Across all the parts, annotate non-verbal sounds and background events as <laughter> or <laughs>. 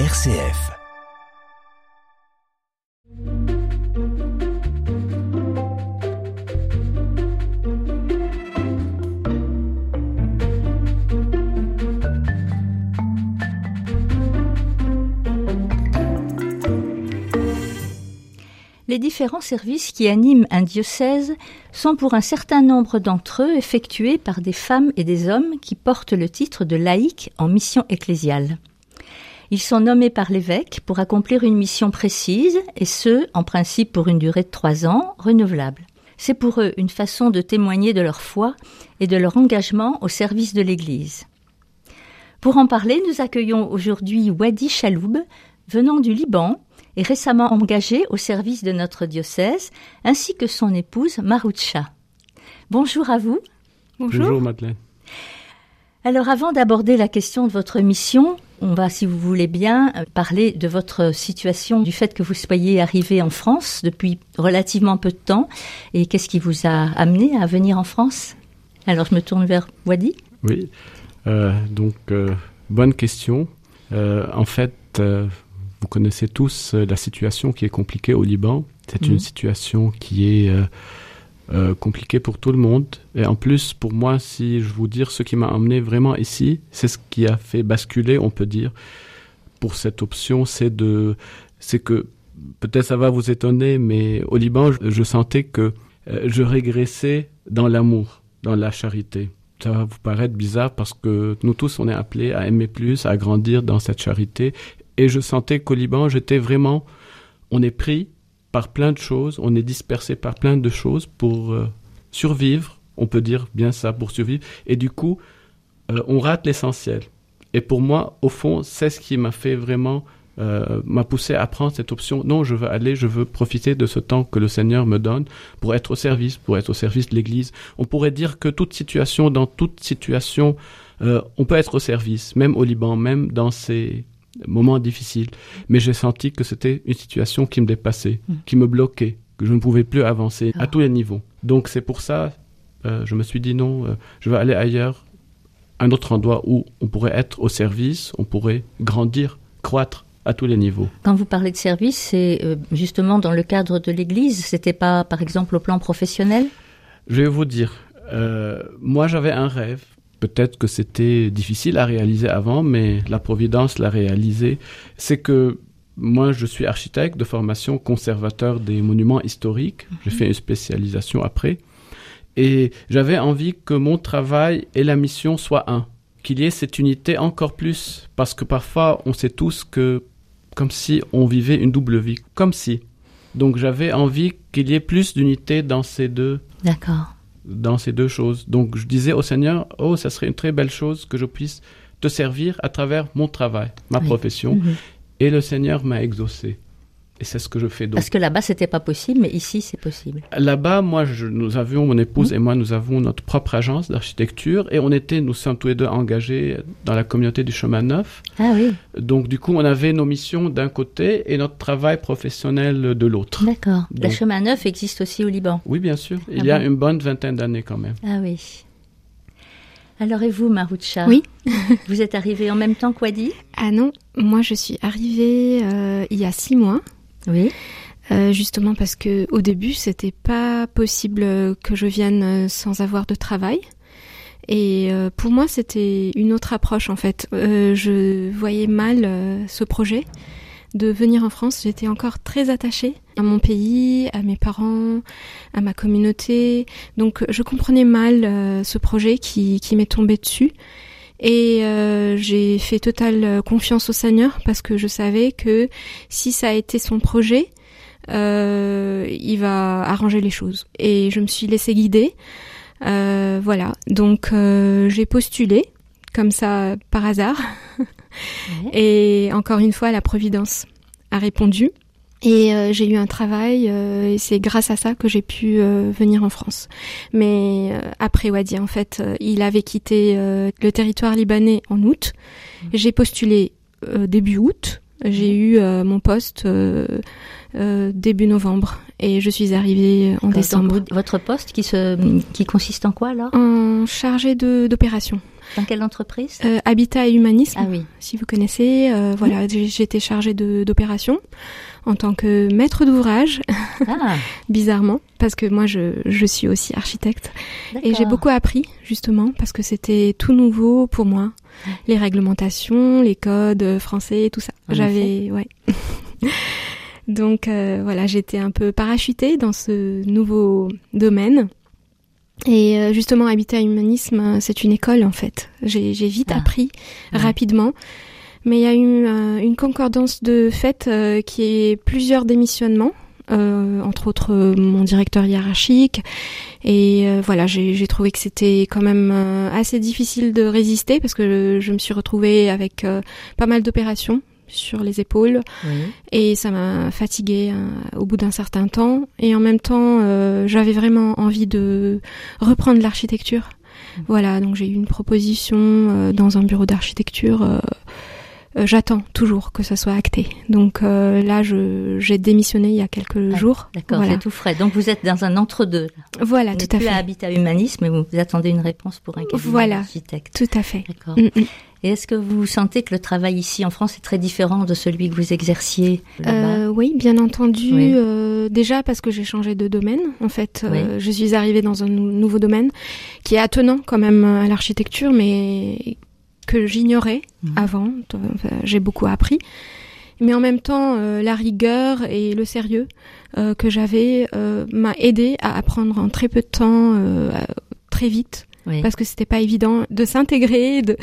RCF. Les différents services qui animent un diocèse sont pour un certain nombre d'entre eux effectués par des femmes et des hommes qui portent le titre de laïcs en mission ecclésiale. Ils sont nommés par l'évêque pour accomplir une mission précise, et ce, en principe pour une durée de trois ans, renouvelable. C'est pour eux une façon de témoigner de leur foi et de leur engagement au service de l'Église. Pour en parler, nous accueillons aujourd'hui Wadi Chaloub, venant du Liban et récemment engagé au service de notre diocèse, ainsi que son épouse Maroucha. Bonjour à vous. Bonjour Madeleine. Alors avant d'aborder la question de votre mission, on va, si vous voulez bien, parler de votre situation, du fait que vous soyez arrivé en France depuis relativement peu de temps, et qu'est-ce qui vous a amené à venir en France? Alors je me tourne vers Wadi. Oui, euh, donc euh, bonne question. Euh, en fait, euh, vous connaissez tous euh, la situation qui est compliquée au Liban. C'est Mhm. une situation qui est euh, compliquée pour tout le monde. Et en plus, pour moi, si je vous dire ce qui m'a emmené vraiment ici, c'est ce qui a fait basculer, on peut dire, pour cette option, c'est de, c'est que peut-être ça va vous étonner, mais au Liban, je, je sentais que euh, je régressais dans l'amour, dans la charité. Ça va vous paraître bizarre parce que nous tous, on est appelés à aimer plus, à grandir dans cette charité. Et je sentais qu'au Liban, j'étais vraiment, on est pris par plein de choses, on est dispersé par plein de choses pour euh, survivre, on peut dire bien ça, pour survivre. Et du coup, euh, on rate l'essentiel. Et pour moi, au fond, c'est ce qui m'a fait vraiment, euh, m'a poussé à prendre cette option. Non, je veux aller, je veux profiter de ce temps que le Seigneur me donne pour être au service, pour être au service de l'Église. On pourrait dire que toute situation, dans toute situation, on peut être au service, même au Liban, même dans ces moments difficiles. Mais j'ai senti que c'était une situation qui me dépassait, Mm. qui me bloquait, que je ne pouvais plus avancer Ah. à tous les niveaux. Donc c'est pour ça, euh, je me suis dit non, euh, je vais aller ailleurs, un autre endroit où on pourrait être au service, on pourrait grandir, croître à tous les niveaux. Quand vous parlez de service, c'est euh, justement dans le cadre de l'Église, c'était pas par exemple au plan professionnel? Je vais vous dire, moi j'avais un rêve. Peut-être que c'était difficile à réaliser avant, mais la Providence l'a réalisé. C'est que moi, je suis architecte de formation, conservateur des monuments historiques. J'ai fait une spécialisation après. Et j'avais envie que mon travail et la mission soient un. Qu'il y ait cette unité encore plus. Parce que parfois, on sait tous que, comme si on vivait une double vie. Comme si. Donc j'avais envie qu'il y ait plus d'unité dans ces deux D'accord. Dans ces deux choses. Donc je disais au Seigneur, oh, ça serait une très belle chose que je puisse te servir à travers mon travail, ma Oui. profession. Mhm. Et le Seigneur m'a exaucé. Et c'est ce que je fais donc. Parce que là-bas, c'était pas possible, mais ici, c'est possible. Là-bas, moi, je- nous avions, mon épouse Mhm. et moi, nous avons notre propre agence d'architecture et on était, nous sommes tous les deux engagés dans la communauté du chemin neuf. Ah oui, Donc du coup, on avait nos missions d'un côté et notre travail professionnel de l'autre. d'accord. Donc- chemin neuf existe aussi au Liban. Oui, bien sûr. Il Ah y a une bonne vingtaine d'années quand même. Ah oui. Alors et vous, Maroucha Oui. <laughs> Vous êtes arrivée en même temps qu'Wadi Ah non, moi je suis arrivée euh, il y a six mois, Oui. euh, justement parce que au début c'était pas possible que je vienne euh, sans avoir de travail. Et euh, pour moi c'était une autre approche en fait. Euh, je voyais mal euh, ce projet de venir en France. J'étais encore très attachée à mon pays, à mes parents, à ma communauté. Donc je comprenais mal ce projet qui, qui m'est tombé dessus. Et euh, j'ai fait totale euh, confiance au Seigneur parce que je savais que si ça a été son projet, euh, il va arranger les choses. Et je me suis laissée guider. Euh, voilà, donc euh, j'ai postulé comme ça par hasard. Ouais. Et encore une fois, la Providence a répondu. Et euh, j'ai eu un travail, euh, et c'est grâce à ça que j'ai pu euh, venir en France. Mais euh, après Wadi, en fait, euh, il avait quitté euh, le territoire libanais en août. J'ai postulé euh, début août. J'ai eu euh, mon poste euh, euh, début novembre et je suis arrivée en décembre. votre poste qui, se, qui consiste en quoi alors En chargé de d'opération Dans quelle entreprise? Euh, Habitat et Humanisme. Ah oui. Si vous connaissez, euh, voilà, j'ai été chargée d'opération en tant que maître d'ouvrage, ah. <laughs> bizarrement, parce que moi je, je suis aussi architecte. Et j'ai beaucoup appris, justement, parce que c'était tout nouveau pour moi. Les réglementations, les codes français, tout ça. J'avais, ouais. <laughs> Donc euh, voilà, j'étais un peu parachutée dans ce nouveau domaine. Et euh, justement, Habitat Humanisme, c'est une école en fait. J'ai vite ah. appris rapidement. Mais il y a eu euh, une concordance de fait qui est plusieurs démissionnements. entre autres mon directeur hiérarchique et voilà j'ai trouvé que c'était quand même assez difficile de résister parce que je me suis retrouvée avec pas mal d'opérations sur les épaules et ça m'a fatiguée euh, au bout d'un certain temps et en même temps euh, j'avais vraiment envie de reprendre l'architecture. Mmh. Voilà, donc j'ai eu une proposition euh, dans un bureau d'architecture j'attends toujours que ça soit acté. Donc là, j'ai démissionné il y a quelques ah, jours. D'accord, c'est tout frais. Donc vous êtes dans un entre-deux. Voilà, tout à fait. à Habitat Humanisme, mais vous, attendez une réponse pour un cabinet voilà, d'architecte. Tout à fait. D'accord. Mm, mm. Et est-ce que vous sentez que le travail ici en France est très différent de celui que vous exerciez là-bas euh, Oui, bien entendu. Euh, déjà parce que j'ai changé de domaine. En fait, euh, je suis arrivée dans un nouveau domaine qui est attenant quand même à l'architecture, mais que j'ignorais mhm. avant. j'ai beaucoup appris. Mais en même temps, la rigueur et le sérieux que j'avais m'a aidé à apprendre en très peu de temps, très vite, parce que c'était pas évident de s'intégrer, de,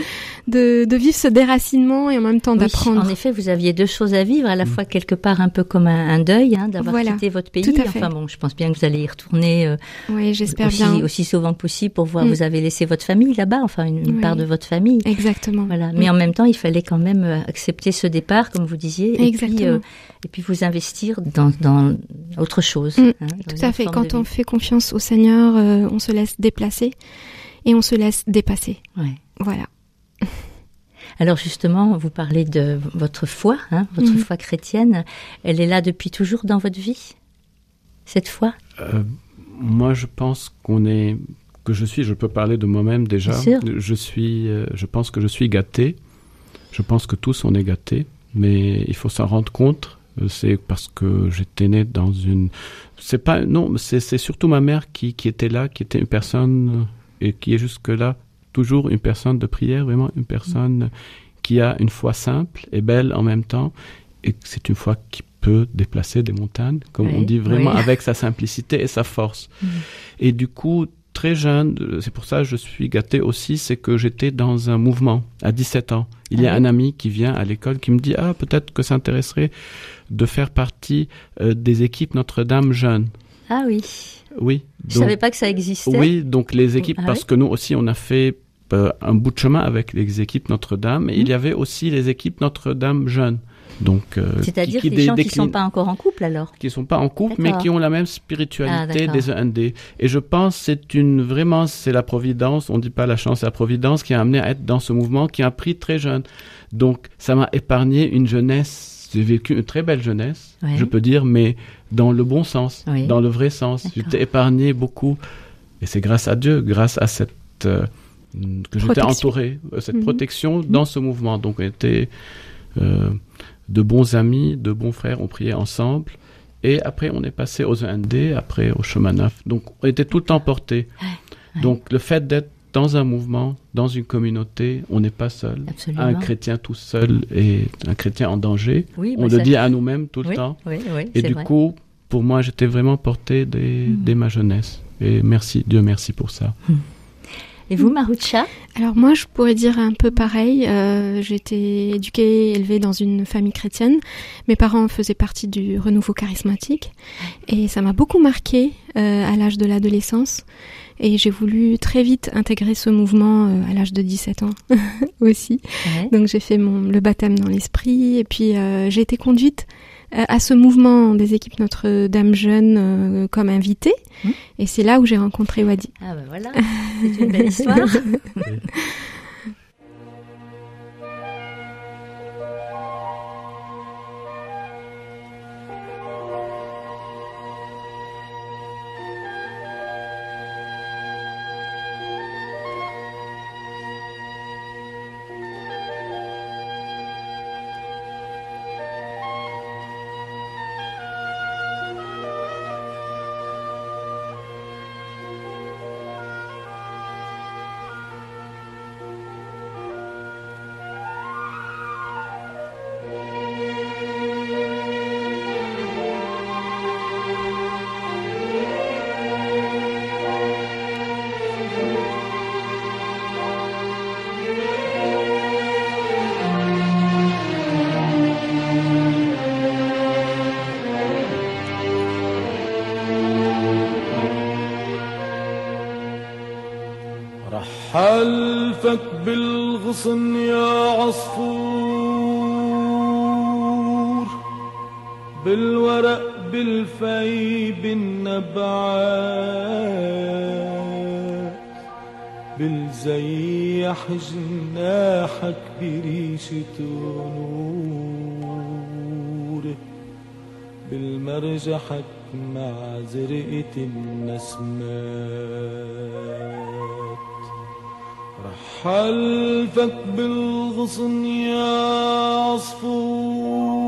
de, de, vivre ce déracinement et en même temps d'apprendre. En effet, vous aviez deux choses à vivre, à la mm. fois quelque part un peu comme un, deuil, hein, d'avoir quitté votre pays. Enfin bon, je pense bien que vous allez y retourner. Euh, oui, j'espère aussi, bien. Aussi souvent que possible pour voir. Mm. Vous avez laissé votre famille là-bas, enfin une, part de votre famille. Exactement. Voilà. Mais mm. en même temps, il fallait quand même euh, accepter ce départ, comme vous disiez, et puis euh, et puis vous investir dans, dans autre chose. Hein, tout à fait. Quand on fait confiance au Seigneur, on se laisse déplacer et on se laisse dépasser. Ouais. Voilà. <laughs> Alors justement, vous parlez de votre foi, hein, votre mhm. foi chrétienne. Elle est là depuis toujours dans votre vie, cette foi? Euh, Moi, je pense qu'on est, que je suis. Je peux parler de moi-même déjà. Je suis, euh, je pense que je suis gâté. Je pense que tous on est gâtés, mais il faut s'en rendre compte. Euh, c'est parce que j'étais né dans une. C'est pas non, c'est surtout ma mère qui, qui était là, qui était une personne et qui est jusque-là toujours une personne de prière, vraiment une personne qui a une foi simple et belle en même temps, et c'est une foi qui peut déplacer des montagnes, comme on dit vraiment avec sa simplicité et sa force. Mm. Et du coup, très jeune, c'est pour ça que je suis gâté aussi, c'est que j'étais dans un mouvement à 17 ans. Il y a ah un ami qui vient à l'école qui me dit ah peut-être que ça intéresserait de faire partie euh, des équipes Notre-Dame jeunes. Ah oui. Oui. Je ne savais pas que ça existait. Oui, donc les équipes, ah parce que nous aussi, on a fait euh, un bout de chemin avec les équipes Notre-Dame, et il y mhm. avait aussi les équipes Notre-Dame jeunes. Donc, euh, C'est-à-dire des gens qui ne sont pas encore en couple alors Qui ne sont pas en couple, mais qui ont la même spiritualité ah, des END. Et je pense c'est une vraiment c'est la providence. On dit pas la chance, c'est la providence qui a amené à être dans ce mouvement qui a pris très jeune. Donc ça m'a épargné une jeunesse j'ai vécu une très belle jeunesse, je peux dire, mais dans le bon sens, dans le vrai sens. J'étais épargné beaucoup. Et c'est grâce à Dieu, grâce à cette. Euh, que j'étais entouré, euh, cette mhm. protection mhm. dans ce mouvement. Donc on était euh, de bons amis, de bons frères, on priait ensemble. Et après, on est passé aux END, après au chemin neuf. Donc on était tout le temps portés. Donc le fait d'être dans un mouvement, dans une communauté, on n'est pas seul. Un chrétien tout seul est un chrétien en danger. on le dit à nous-mêmes tout le temps. et du coup, pour moi, j'étais vraiment porté dès, hmm. ma jeunesse. Et merci, Dieu merci pour ça. Hmm. Et vous, Marucha Alors moi, je pourrais dire un peu pareil. Euh, j'ai été éduquée, élevée dans une famille chrétienne. Mes parents faisaient partie du renouveau charismatique. Et ça m'a beaucoup marqué euh, à l'âge de l'adolescence. Et j'ai voulu très vite intégrer ce mouvement euh, à l'âge de 17 ans <laughs> aussi. Donc j'ai fait mon, le baptême dans l'esprit et puis euh, j'ai été conduite à ce mouvement des équipes Notre-Dame Jeune comme invitée. Mmh. Et c'est là où j'ai rencontré Wadi. Ah ben voilà, c'est une belle histoire. <laughs> حلفك بالغصن يا عصفور. بالورق بالفي بالنبعات بالزيح جناحك بريشة نور بالمرجحك مع زرقة النسمات. رحلفك بالغصن يا عصفور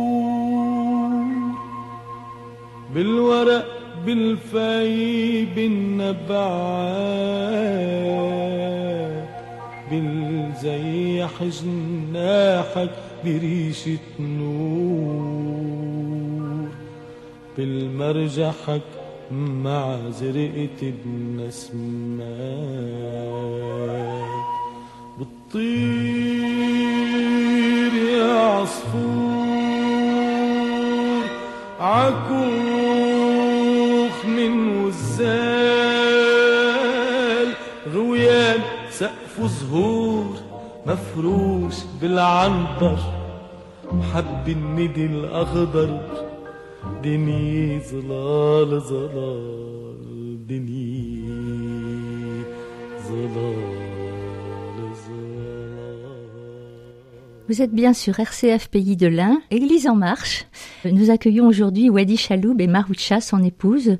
بالورق بالفي بالنبعات بالزيح جناحك بريشة نور بالمرجحك مع زرقة النسمات بتطير يا عصفور عكوخ من وزال. غويان سقف زهور مفروش بالعنبر. محب الندي الأخضر. Vous êtes bien sur RCF Pays de l'Ain, Église en marche. Nous accueillons aujourd'hui Wadi Chaloub et Maroucha, son épouse,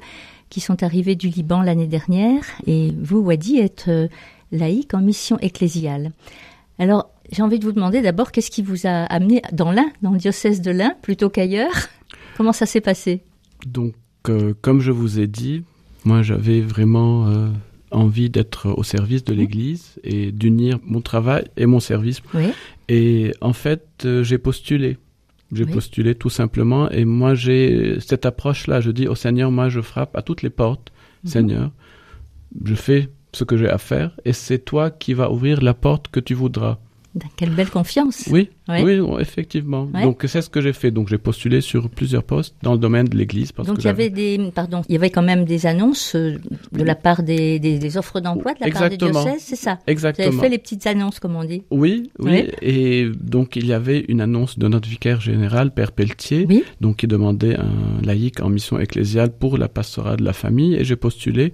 qui sont arrivés du Liban l'année dernière. Et vous, Wadi, êtes euh, laïque en mission ecclésiale. Alors, j'ai envie de vous demander d'abord qu'est-ce qui vous a amené dans l'Ain, dans le diocèse de l'Ain, plutôt qu'ailleurs? Comment ça s'est passé? Donc, euh, comme je vous ai dit, moi j'avais vraiment euh, envie d'être au service de l'Église et d'unir mon travail et mon service. Oui. Et en fait, euh, j'ai postulé. J'ai Oui. postulé tout simplement. Et moi, j'ai cette approche-là. Je dis au Seigneur, moi, je frappe à toutes les portes. Mhm. Seigneur, je fais ce que j'ai à faire et c'est toi qui vas ouvrir la porte que tu voudras. Quelle belle confiance. Oui, Oui, effectivement. Ouais. Donc c'est ce que j'ai fait. Donc j'ai postulé sur plusieurs postes dans le domaine de l'Église Donc il y avait des, pardon, il y avait quand même des annonces euh, de la part des, des, des offres d'emploi de la Exactement. part des diocèses, c'est ça? Vous avez exactement. fait les petites annonces, comme on dit. Oui, oui. Oui. Et donc il y avait une annonce de notre vicaire général, Père Pelletier, Oui. donc qui demandait un laïc en mission ecclésiale pour la pastorale de la famille et j'ai postulé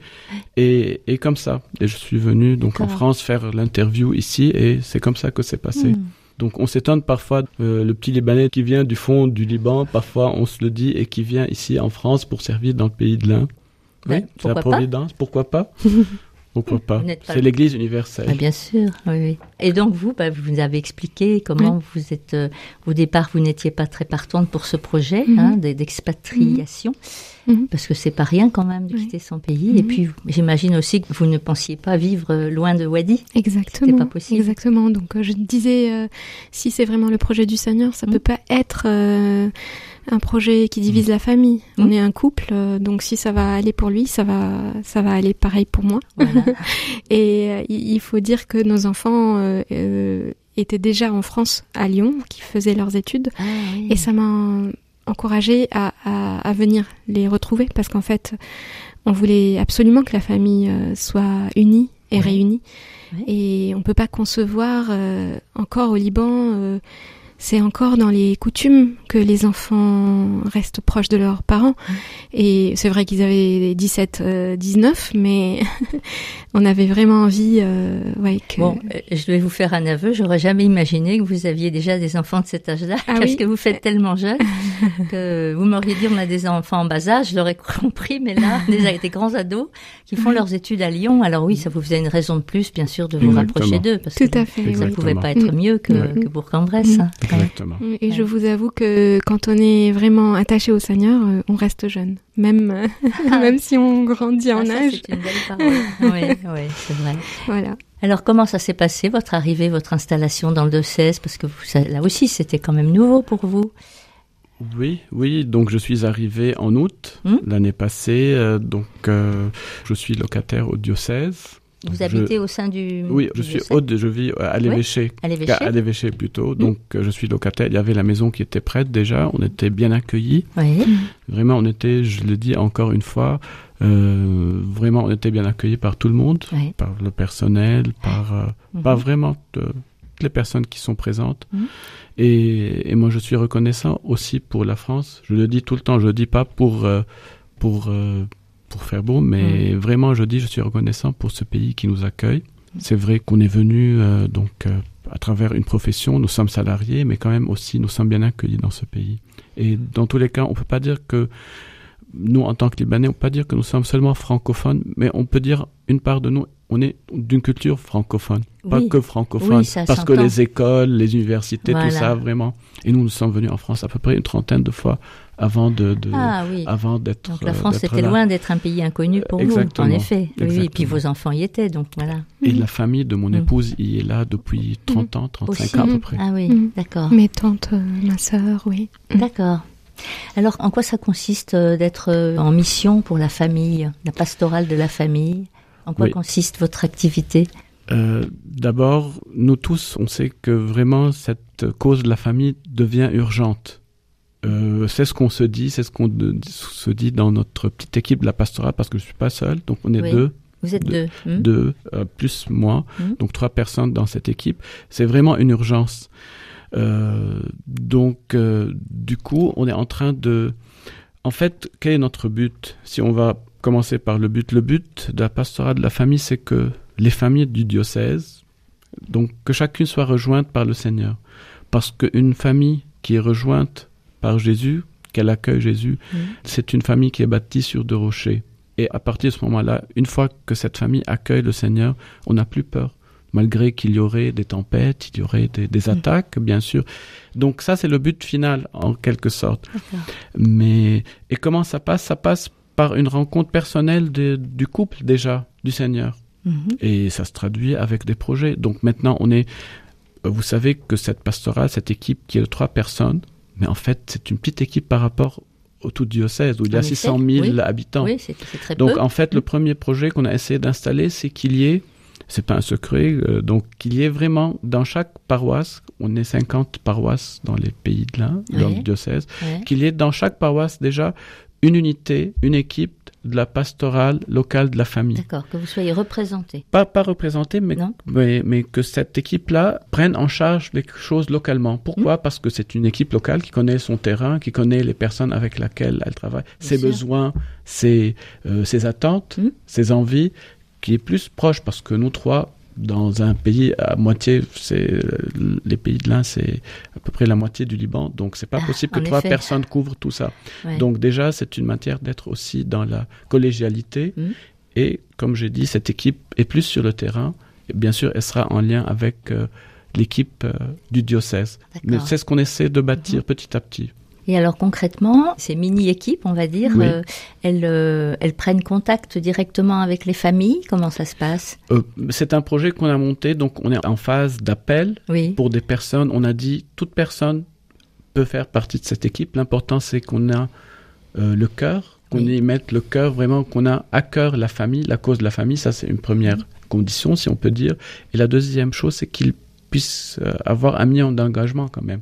et, et comme ça et je suis venu donc en. France faire l'interview ici et c'est comme ça que c'est passé. Hmm. Donc on s'étonne parfois euh, le petit Libanais qui vient du fond du Liban, parfois on se le dit et qui vient ici en France pour servir dans le pays de l'Ain. Ben, oui, c'est la providence, pourquoi pas? <laughs> Pourquoi pas Vous n'êtes pas- C'est l'Église universelle. Ah, bien sûr, oui, oui. Et donc vous, bah, vous nous avez expliqué comment vous êtes. euh, au départ, vous n'étiez pas très partante pour ce projet Mhm. hein, d'expatriation, Mhm. parce que c'est pas rien quand même de Oui. quitter son pays. Mhm. Et puis, j'imagine aussi que vous ne pensiez pas vivre euh, loin de Wadi. Exactement. pas possible. Exactement. Donc euh, je disais, euh, si c'est vraiment le projet du Seigneur, ça Mm. peut pas être euh, un projet qui divise la famille. On est un couple, euh, donc si ça va aller pour lui, ça va, ça va aller pareil pour moi. Voilà. <laughs> Et euh, il faut dire que nos enfants euh, étaient déjà en France, à Lyon, qui faisaient leurs études, Ah, oui. et ça m'a encouragée à, à, à venir les retrouver parce qu'en fait, on voulait absolument que la famille soit unie et Ouais. réunie. Ouais. Et on peut pas concevoir encore au Liban, c'est encore dans les coutumes que les enfants restent proches de leurs parents. Et c'est vrai qu'ils avaient 17, euh, 19, mais <laughs> on avait vraiment envie, euh, ouais, que. Bon, euh, je vais vous faire un aveu. J'aurais jamais imaginé que vous aviez déjà des enfants de cet âge-là, Ah <laughs> parce oui. que vous faites tellement jeune <laughs> que vous m'auriez dit on a des enfants en bas âge, je l'aurais compris, mais là, des, des grands ados qui font leurs études à Lyon. Alors oui, ça vous faisait une raison de plus, bien sûr, de vous Exactement. rapprocher d'eux, parce Tout que à fait, ça ne pouvait pas être mieux que, Mm. que Bourg-en-Bresse. Mm. Exactement. Et je vous avoue que quand on est vraiment attaché au Seigneur, euh, on reste jeune, même euh, <laughs> même si on grandit en Ah, ça, âge. c'est une belle parole. <laughs> oui, oui, c'est vrai. Voilà. Alors, comment ça s'est passé, votre arrivée, votre installation dans le diocèse? Parce que vous, ça- là aussi, c'était quand même nouveau pour vous. Oui, oui. Donc je suis arrivé en août Hmm? l'année passée. euh, donc euh, je suis locataire au diocèse Vous Je- habitez au sein du. Oui, je suis hôte, je vis à l'évêché. à l'évêché. À l'évêché plutôt, donc euh, je suis locataire. Il y avait la maison qui était prête déjà, on était bien accueillis. Oui. Vraiment, on était, je le dis encore une fois, euh, vraiment, on était bien accueillis par tout le monde, Oui. par le personnel, par, euh, Mhm. par vraiment euh, toutes les personnes qui sont présentes. Mhm. Et, et moi, je suis reconnaissant aussi pour la France. Je le dis tout le temps, je le dis pas pour, euh, pour, euh, pour faire beau, mais vraiment, je dis, je suis reconnaissant pour ce pays qui nous accueille. C'est vrai qu'on est venu euh, donc euh, à travers une profession, nous sommes salariés, mais quand même aussi nous sommes bien accueillis dans ce pays. Et dans tous les cas, on peut pas dire que nous, en tant que Libanais, on peut pas dire que nous sommes seulement francophones, mais on peut dire une part de nous, on est d'une culture francophone, pas Oui. que francophone, Oui, ça parce que les écoles, les universités, Voilà. tout ça, vraiment. Et nous, nous sommes venus en France à peu près une trentaine de fois avant de, de- Ah oui. avant d'être. Donc la euh, France était là. loin d'être un pays inconnu pour Exactement. vous, en effet. Oui, Oui, et puis Exactement. vos enfants y étaient, donc voilà. Et la famille de mon Mm. épouse y est là depuis 30 ans, 35 Aussi. ans à peu près. Ah oui, Mm. d'accord. Mes tantes, euh, ma sœur, oui. D'accord. Alors, en quoi ça consiste euh, d'être euh, en mission pour la famille, la pastorale de la famille? En quoi Oui. consiste votre activité? Euh, D'abord, nous tous, on sait que vraiment cette cause de la famille devient urgente. Euh, c'est ce qu'on se dit, c'est ce qu'on se dit dans notre petite équipe de la pastorale, parce que je suis pas seul, donc on est Oui. deux, Vous êtes deux. hmm deux euh, plus moi, Mhm. donc trois personnes dans cette équipe. C'est vraiment une urgence. Donc, du coup, on est en train de... En fait, quel est notre but? Si on va commencer par le but, le but de la pastorale de la famille, c'est que les familles du diocèse, donc que chacune soit rejointe par le Seigneur. Parce qu'une famille qui est rejointe par Jésus, qu'elle accueille Jésus, Mhm. c'est une famille qui est bâtie sur deux rochers. Et à partir de ce moment-là, une fois que cette famille accueille le Seigneur, on n'a plus peur. Malgré qu'il y aurait des tempêtes, il y aurait des, des attaques, bien sûr. Donc ça, c'est le but final, en quelque sorte. Mais et comment ça passe? Ça passe par une rencontre personnelle de- du couple déjà, du Seigneur. Mhm. Et ça se traduit avec des projets. Donc maintenant, on est. Vous savez que cette pastorale, cette équipe qui est de trois personnes, mais en fait, c'est une petite équipe par rapport au tout diocèse où il y a En effet, 600 000 oui. habitants. Oui, c'est très Donc peu. en fait, le premier projet qu'on a essayé d'installer, c'est qu'il y ait, c'est pas un secret, euh, donc qu'il y ait vraiment dans chaque paroisse, on est 50 paroisses dans les pays de l'Inde, dans le diocèse, Ouais. qu'il y ait dans chaque paroisse déjà une unité, une équipe de la pastorale locale de la famille. D'accord, que vous soyez représenté. Pas, pas représentée, mais, Non. mais, mais que cette équipe-là prenne en charge les choses localement. Pourquoi? Mmh. Parce que c'est une équipe locale qui connaît son terrain, qui connaît les personnes avec lesquelles elle travaille, ses sûr. besoins, ses, euh, ses attentes, Mmh. ses envies, qui est plus proche parce que nous trois, dans un pays à moitié, c'est les pays de l'Inde, c'est à peu près la moitié du Liban, donc c'est pas Ah, possible que trois personnes couvrent tout ça. Ouais. Donc déjà, c'est une matière d'être aussi dans la collégialité. Mhm. Et comme j'ai dit, cette équipe est plus sur le terrain. Et bien sûr, elle sera en lien avec euh, l'équipe euh, du diocèse. Mais c'est ce qu'on essaie de bâtir Mhm. petit à petit. Et alors concrètement, ces mini-équipes, on va dire, Oui. euh, elles, euh, elles prennent contact directement avec les familles? Comment ça se passe? Euh, c'est un projet qu'on a monté, donc on est en phase d'appel Oui. pour des personnes. On a dit toute personne peut faire partie de cette équipe. L'important, c'est qu'on a le cœur, qu'on Oui. y mette le cœur, vraiment qu'on a à cœur la famille, la cause de la famille. Ça, c'est une première condition, si on peut dire. Et la deuxième chose, c'est qu'ils puissent avoir un minimum d'engagement quand même.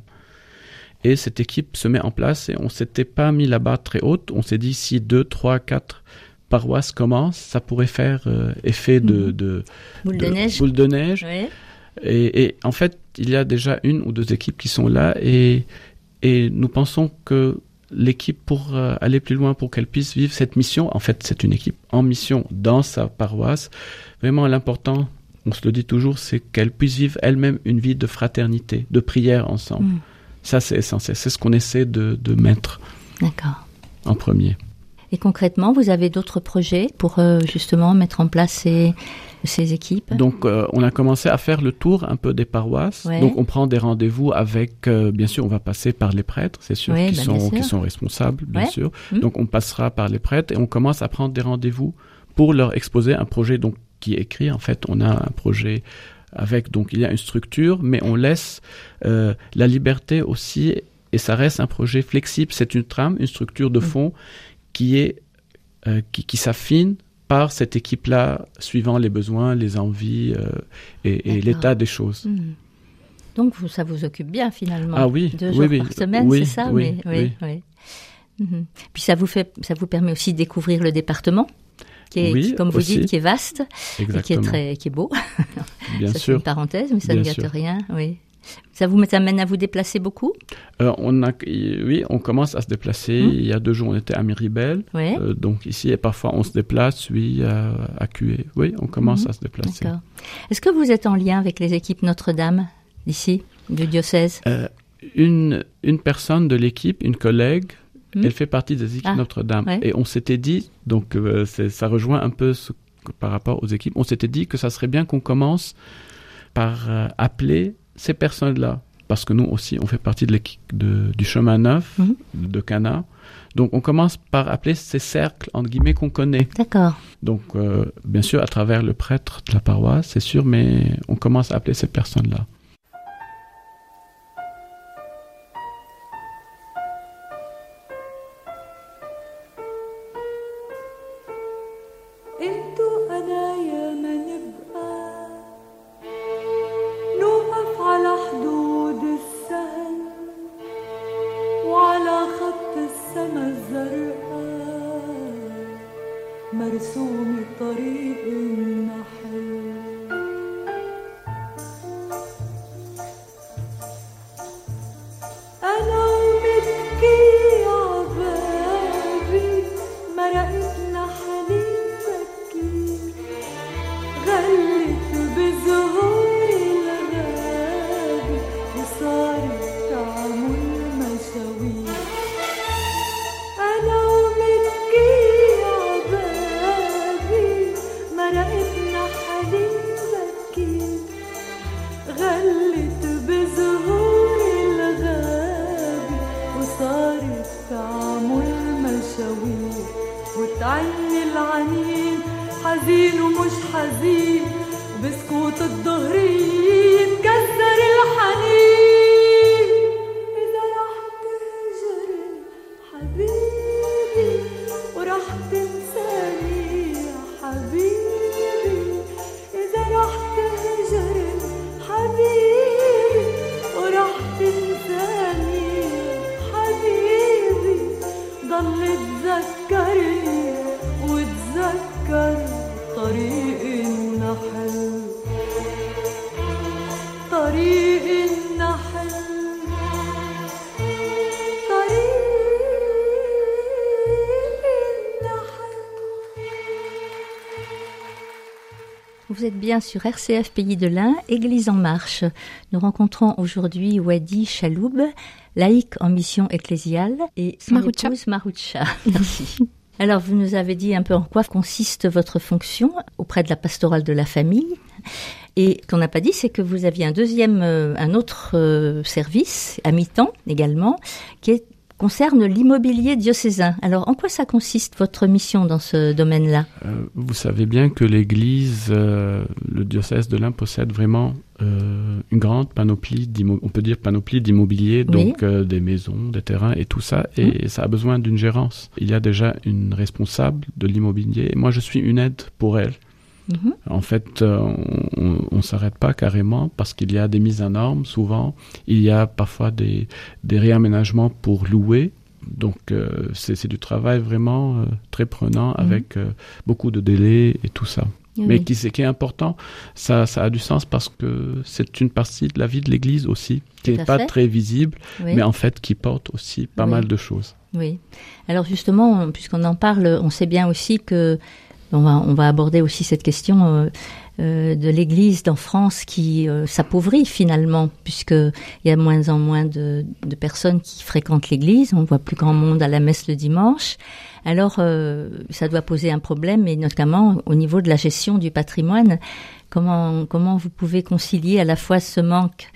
Et cette équipe se met en place et on s'était pas mis la barre très haute. On s'est dit si deux, trois, quatre paroisses commencent, ça pourrait faire euh, effet de, Mhm. de, Boule de neige boule de neige. Oui. Et, et en fait, il y a déjà une ou deux équipes qui sont là et, et nous pensons que l'équipe pour euh, aller plus loin, pour qu'elle puisse vivre cette mission, en fait, c'est une équipe en mission dans sa paroisse. Vraiment, l'important, on se le dit toujours, c'est qu'elle puisse vivre elle-même une vie de fraternité, de prière ensemble. Mm. Ça, c'est essentiel. C'est ce qu'on essaie de, de mettre en premier. Et concrètement, vous avez d'autres projets pour euh, justement mettre en place ces, ces équipes? Donc, euh, on a commencé à faire le tour un peu des paroisses. Ouais. Donc, on prend des rendez-vous avec, euh, bien sûr, on va passer par les prêtres, c'est sûr, Ouais, qui, bah, sont, bien sûr. qui sont responsables, bien Ouais. sûr. Mm. Donc, on passera par les prêtres et on commence à prendre des rendez-vous pour leur exposer un projet donc qui est écrit. En fait, on a un projet avec, donc, il y a une structure, mais on laisse euh, la liberté aussi et ça reste un projet flexible. C'est une trame, une structure de Mm. fond qui est, euh, qui, qui s'affine par cette équipe-là, suivant les besoins, les envies euh, et, l'état des choses. Hmm. Donc vous, ça vous occupe bien finalement. Ah oui, Deux oui, jours oui, par semaine, oui, c'est ça oui, mais, oui, oui. Mhm. Puis ça vous fait, ça vous permet aussi de découvrir le département, qui est, Oui, qui, comme vous aussi. dites, qui est vaste et qui est très, qui est beau. Bien <laughs> ça c'est sûr. une parenthèse, mais ça Bien ne gâte sûr. rien. Oui. Ça vous amène à vous déplacer beaucoup? Euh, on a, oui, on commence à se déplacer. Hmm. Il y a deux jours, on était à Miribel. Oui. Euh, donc ici, et parfois on se déplace, oui, à, à QE. Oui, on commence Mhm. à se déplacer. D'accord. Est-ce que vous êtes en lien avec les équipes Notre-Dame d'ici, du diocèse? Euh, une, une personne de l'équipe, une collègue, Hmm? elle fait partie des équipes Ah, Notre-Dame. ouais. Et on s'était dit, donc euh, ça rejoint un peu ce que- par rapport aux équipes, on s'était dit que ça serait bien qu'on commence par euh, appeler ces personnes-là. Parce que nous aussi, on fait partie de l'équipe du chemin neuf Mhm. de Cana. Donc on commence par appeler ces cercles, entre guillemets, qu'on connaît. D'accord. Donc, euh, bien sûr, à travers le prêtre de la paroisse, c'est sûr, mais on commence à appeler ces personnes-là. Vous êtes bien sur RCF Pays de l'Ain, Église en marche. Nous rencontrons aujourd'hui Wadi Chaloub, laïque en mission ecclésiale, et son Maroucha. épouse Maroucha. <laughs> Merci. Alors, vous nous avez dit un peu en quoi consiste votre fonction auprès de la pastorale de la famille. Et ce qu'on n'a pas dit, c'est que vous aviez un deuxième, euh, un autre euh, service, à mi-temps également, qui est- concerne l'immobilier diocésain. Alors, en quoi ça consiste votre mission dans ce domaine-là? Euh, vous savez bien que l'Église, euh, le diocèse de l'Ain possède vraiment euh, une grande panoplie, on peut dire panoplie d'immobilier, Oui. donc des maisons, des terrains et tout ça, et ça a besoin d'une gérance. Il y a déjà une responsable de l'immobilier, et moi je suis une aide pour elle. Mhm. En fait, euh, on on s'arrête pas carrément parce qu'il y a des mises en normes souvent. Il y a parfois des, des réaménagements pour louer. Donc, euh, c'est du travail vraiment euh, très prenant avec euh, beaucoup de délais et tout ça. Mais qui, qui est important, ça, ça a du sens parce que c'est une partie de la vie de l'Église aussi, qui n'est pas fait. très visible, Oui. mais en fait qui porte aussi pas Oui. mal de choses. Oui. Alors justement, puisqu'on en parle, on sait bien aussi que on va, aborder aussi cette question euh, euh, de l'Église en France qui euh, s'appauvrit finalement, puisque il y a moins en moins de, personnes qui fréquentent l'Église. On voit plus grand monde à la messe le dimanche. Alors, ça doit poser un problème, et notamment au niveau de la gestion du patrimoine. Comment, comment vous pouvez concilier à la fois ce manque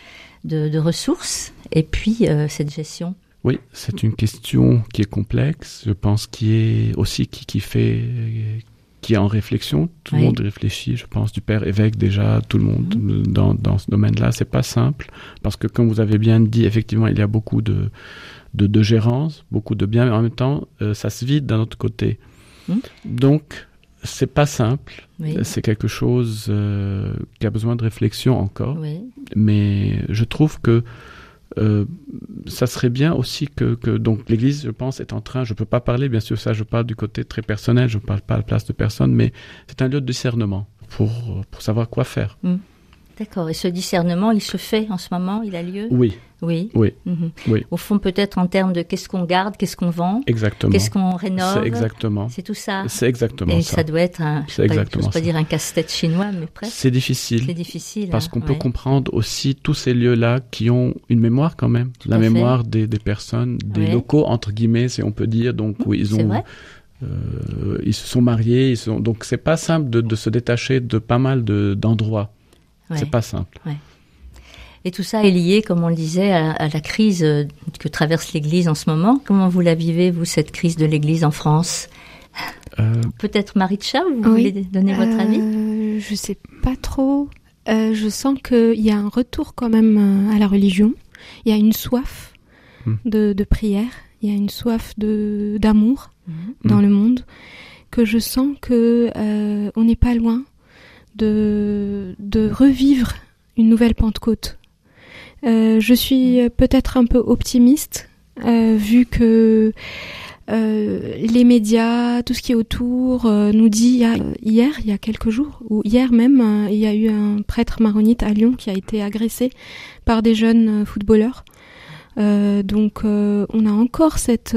de, ressources et puis cette gestion? Oui, c'est une question qui est complexe, je pense, qui est aussi qui fait, qui est en réflexion. Tout Oui. le monde réfléchit, je pense, du père évêque déjà, tout le monde Mhm. dans, dans ce domaine-là. C'est pas simple parce que, comme vous avez bien dit, effectivement, il y a beaucoup de de, de gérance, beaucoup de biens, mais en même temps, euh, ça se vide d'un autre côté. Mhm. Donc, c'est pas simple. Oui. C'est quelque chose euh, qui a besoin de réflexion encore. Oui. Mais je trouve que euh, ça serait bien aussi que, que donc l'Église, je pense, est en train. Je peux pas parler, bien sûr, ça. Je parle du côté très personnel. Je parle pas à la place de personne, mais c'est un lieu de discernement pour pour savoir quoi faire. D'accord. Et ce discernement, il se fait en ce moment Il a lieu Oui, Oui. oui, Mhm. oui. Au fond, peut-être en termes de qu'est-ce qu'on garde, qu'est-ce qu'on vend, exactement. qu'est-ce qu'on rénove. C'est exactement. C'est tout ça. C'est exactement Et ça. ça doit être un, C'est pas- exactement pas ça. dire un casse-tête chinois, mais presque. C'est difficile. C'est difficile. Parce hein, qu'on peut ouais. comprendre aussi tous ces lieux-là qui ont une mémoire quand même, Tout la mémoire des, des personnes, des Ouais. locaux entre guillemets, si on peut dire. Donc oui, ils ont, vrai. euh, ils se sont mariés, ils sont, donc c'est pas simple de, de se détacher de pas mal de d'endroits. Ouais. C'est pas simple. Et tout ça est lié, comme on le disait, à, à la crise euh, que traverse l'Église en ce moment. Comment vous la vivez, vous, cette crise de l'Église en France? Euh, Peut-être Maritcha, vous Oui. voulez donner votre avis? Euh, Je sais pas trop. Euh, je sens qu'il y a un retour quand même à la religion. Il y a une soif Hmm. de, de prière. Il y a une soif de d'amour Mhm. dans Hmm. le monde que je sens que euh, on n'est pas loin de revivre une nouvelle Pentecôte. Euh, je suis peut-être un peu optimiste euh, vu que euh, les médias, tout ce qui est autour, nous dit hier, il y a quelques jours, ou hier même, il y a eu un prêtre maronite à Lyon qui a été agressé par des jeunes footballeurs. Donc on a encore cette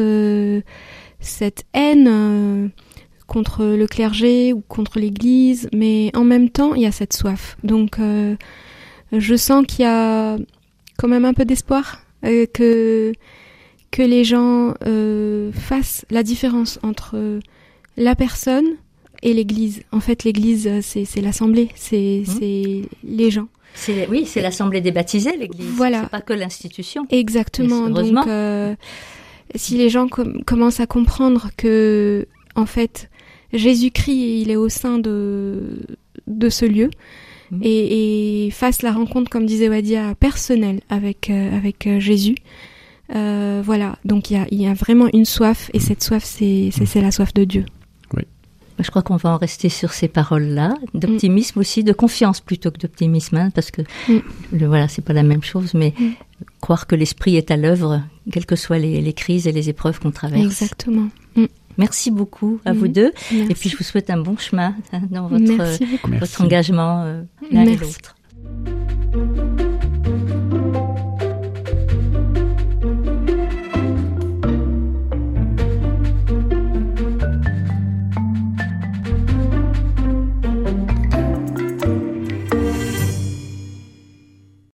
haine contre le clergé ou contre l'Église, mais en même temps il y a cette soif. Donc euh, je sens qu'il y a quand même un peu d'espoir euh, que que les gens euh, fassent la différence entre la personne et l'Église. En fait, l'Église, c'est l'assemblée, c'est c'est les gens. Oui, c'est l'Assemblée des baptisés, l'Église. Voilà. C'est pas que l'institution. Exactement. Donc, si les gens com- commencent à comprendre que, en fait, Jésus-Christ, il est au sein de de ce lieu Mhm. et, et fasse la rencontre, comme disait Wadia, personnelle avec euh, avec euh, Jésus. Euh, voilà. Donc, il y a il y a vraiment une soif et cette soif, c'est la soif de Dieu. Je crois qu'on va en rester sur ces paroles-là, d'optimisme aussi, de confiance plutôt que d'optimisme, hein, parce que Mm. le, voilà, c'est pas la même chose, mais Mm. croire que l'esprit est à l'œuvre, quelles que soient les, les crises et les épreuves qu'on traverse. Exactement. Merci beaucoup à vous Mhm. deux, Merci. et puis je vous souhaite un bon chemin hein, dans votre, beaucoup. votre engagement euh, l'un et l'autre.